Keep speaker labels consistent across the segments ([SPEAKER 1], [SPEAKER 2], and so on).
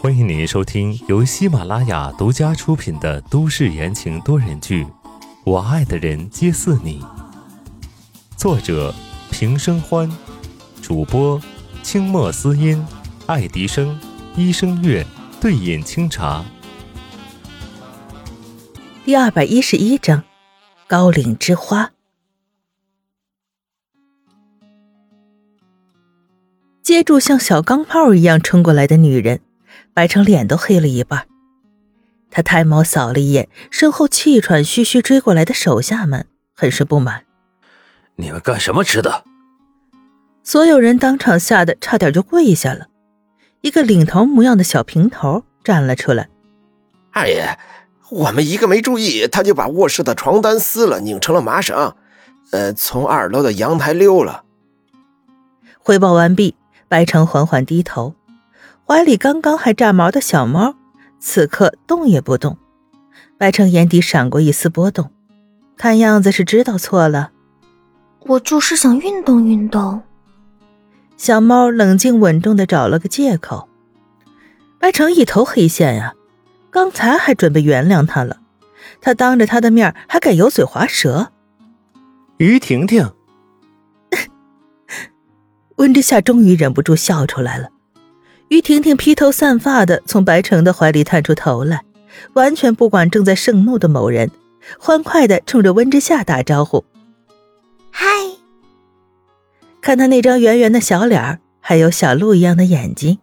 [SPEAKER 1] 欢迎您收听由喜马拉雅独家出品的都市言情多人剧《我爱的人皆似你》，作者平生欢，主播清墨思音、爱迪生、一生月、对饮清茶。
[SPEAKER 2] 第二百一十一章，高岭之花。接住像小钢炮一样冲过来的女人，白成脸都黑了一半。他抬眸扫了一眼身后气喘吁吁追过来的手下们，很是不满：“
[SPEAKER 3] 你们干什么吃的？”
[SPEAKER 2] 所有人当场吓得差点就跪下了。一个领头模样的小平头站了出来：“
[SPEAKER 4] 二爷，我们一个没注意，他就把卧室的床单撕了，拧成了麻绳，呃，从二楼的阳台溜了。”
[SPEAKER 2] 汇报完毕。白城缓缓低头，怀里刚刚还炸毛的小猫，此刻动也不动。白城眼底闪过一丝波动，看样子是知道错了。
[SPEAKER 5] 我就是想运动运动。
[SPEAKER 2] 小猫冷静稳重的找了个借口。白城一头黑线呀，刚才还准备原谅他了，他当着他的面还敢油嘴滑舌。
[SPEAKER 1] 于婷婷。
[SPEAKER 2] 温之夏终于忍不住笑出来了。于婷婷披头散发的从白城的怀里探出头来，完全不管正在盛怒的某人，欢快的冲着温之夏打招呼：“
[SPEAKER 5] 嗨！”
[SPEAKER 2] 看他那张圆圆的小脸儿，还有小鹿一样的眼睛，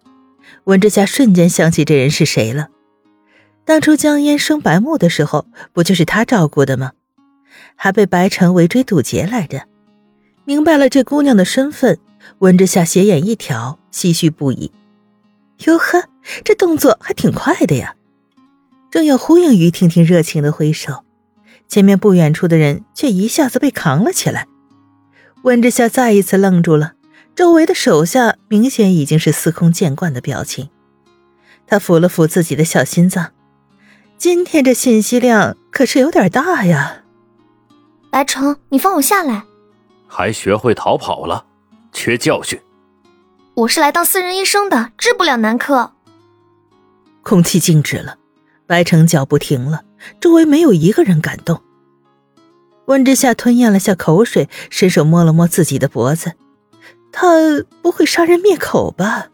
[SPEAKER 2] 温之夏瞬间想起这人是谁了。当初江烟生白木的时候，不就是他照顾的吗？还被白城围追堵截来着。明白了这姑娘的身份。温之夏斜眼一挑，唏嘘不已。哟呵，这动作还挺快的呀！正要呼应于婷婷热情的挥手，前面不远处的人却一下子被扛了起来。温之夏再一次愣住了，周围的手下明显已经是司空见惯的表情。他抚了抚自己的小心脏，今天这信息量可是有点大呀！
[SPEAKER 5] 白城，你放我下来！
[SPEAKER 3] 还学会逃跑了？缺教训！
[SPEAKER 5] 我是来当私人医生的，治不了男科。
[SPEAKER 2] 空气静止了，白城脚步停了，周围没有一个人敢动。温之夏吞咽了下口水，伸手摸了摸自己的脖子，他不会杀人灭口吧？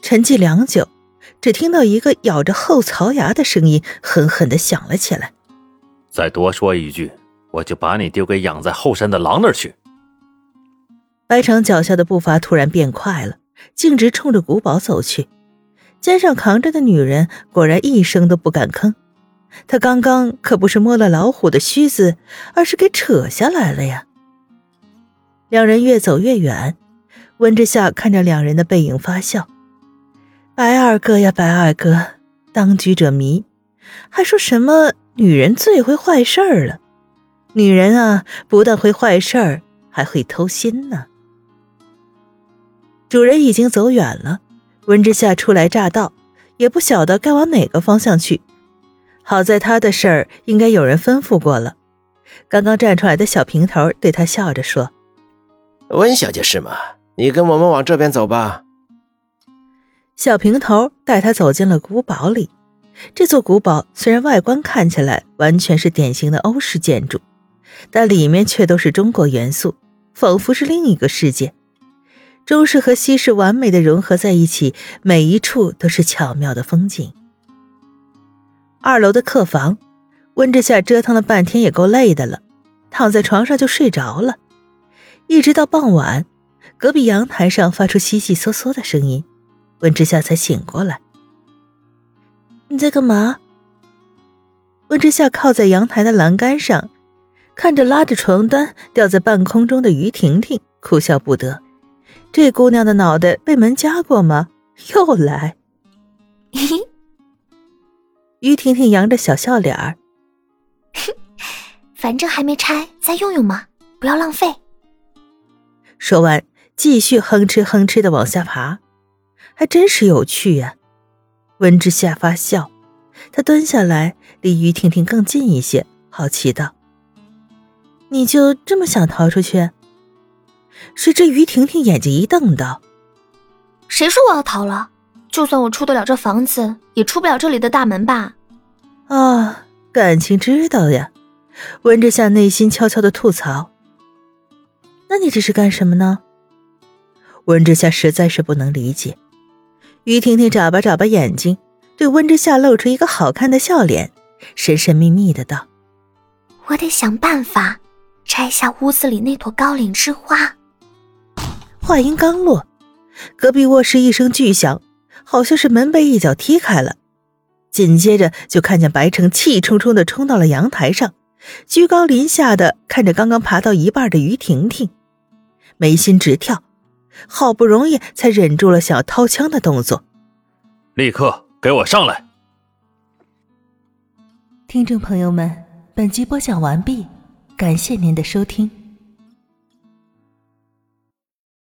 [SPEAKER 2] 沉寂良久，只听到一个咬着后槽牙的声音狠狠的响了起来：“
[SPEAKER 3] 再多说一句，我就把你丢给养在后山的狼那儿去。”
[SPEAKER 2] 白城脚下的步伐突然变快了，径直冲着古堡走去。肩上扛着的女人果然一声都不敢吭。他刚刚可不是摸了老虎的须子，而是给扯下来了呀。两人越走越远，温之夏看着两人的背影发笑：“白二哥呀，白二哥，当局者迷，还说什么女人最会坏事儿了？女人啊，不但会坏事儿，还会偷心呢。”主人已经走远了，温之夏初来乍到，也不晓得该往哪个方向去。好在他的事儿应该有人吩咐过了。刚刚站出来的小平头对他笑着说：“
[SPEAKER 4] 温小姐是吗？你跟我们往这边走吧。”
[SPEAKER 2] 小平头带他走进了古堡里。这座古堡虽然外观看起来完全是典型的欧式建筑，但里面却都是中国元素，仿佛是另一个世界。中式和西式完美的融合在一起，每一处都是巧妙的风景。二楼的客房，温之夏折腾了半天也够累的了，躺在床上就睡着了。一直到傍晚，隔壁阳台上发出悉悉嗦嗦的声音，温之夏才醒过来。你在干嘛？温之夏靠在阳台的栏杆上，看着拉着床单吊在半空中的于婷婷，哭笑不得。这姑娘的脑袋被门夹过吗？又来。于婷婷扬着小笑脸儿，
[SPEAKER 5] 反正还没拆，再用用嘛，不要浪费。
[SPEAKER 2] 说完，继续哼哧哼哧的往下爬，还真是有趣呀。温之夏发笑，他蹲下来，离于婷婷更近一些，好奇道：“你就这么想逃出去？”谁知于婷婷眼睛一瞪道：“
[SPEAKER 5] 谁说我要逃了？就算我出得了这房子，也出不了这里的大门吧？
[SPEAKER 2] 啊，感情知道呀。温之夏内心悄悄的吐槽：“那你这是干什么呢？”温之夏实在是不能理解。于婷婷眨巴眨巴眼睛，对温之夏露出一个好看的笑脸，神神秘秘的道：“
[SPEAKER 5] 我得想办法摘下屋子里那朵高岭之花。”
[SPEAKER 2] 话音刚落，隔壁卧室一声巨响，好像是门被一脚踢开了，紧接着就看见白城气冲冲的冲到了阳台上。居高临下的看着刚刚爬到一半的于婷婷，眉心直跳，好不容易才忍住了想要掏枪的动作。
[SPEAKER 3] 立刻给我上来！
[SPEAKER 2] 听众朋友们，本集播讲完毕，感谢您的收听。